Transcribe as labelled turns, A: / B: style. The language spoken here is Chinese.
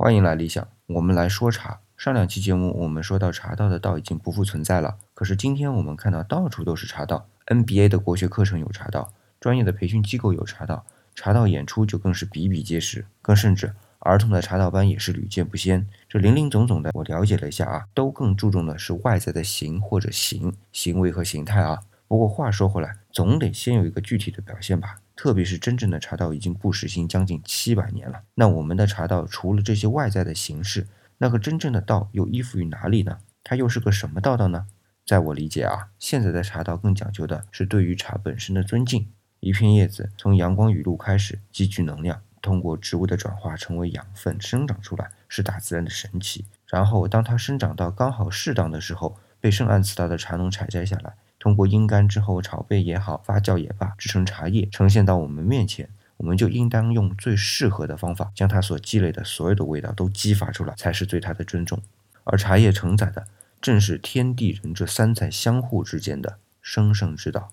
A: 欢迎来理想，我们来说茶。上两期节目我们说到茶道的道已经不复存在了，可是今天我们看到到处都是茶道，NBA 的国学课程有茶道，专业的培训机构有茶道，茶道演出就更是比比皆是，更甚至儿童的茶道班也是屡见不鲜。这林林总总的，我了解了一下啊，都更注重的是外在的形或者形行为和形态啊。不过话说回来，总得先有一个具体的表现吧。特别是真正的茶道已经不实行将近七百年了，那我们的茶道除了这些外在的形式，那个真正的道又依附于哪里呢？它又是个什么道道呢？在我理解啊，现在的茶道更讲究的是对于茶本身的尊敬。一片叶子从阳光雨露开始积聚能量，通过植物的转化成为养分生长出来，是大自然的神奇。然后当它生长到刚好适当的时候，被圣安慈达的茶农采摘下来。通过阴干之后炒焙也好，发酵也罢，制成茶叶呈现到我们面前，我们就应当用最适合的方法，将它所积累的所有的味道都激发出来，才是对它的尊重。而茶叶承载的正是天地人这三才相互之间的生生之道。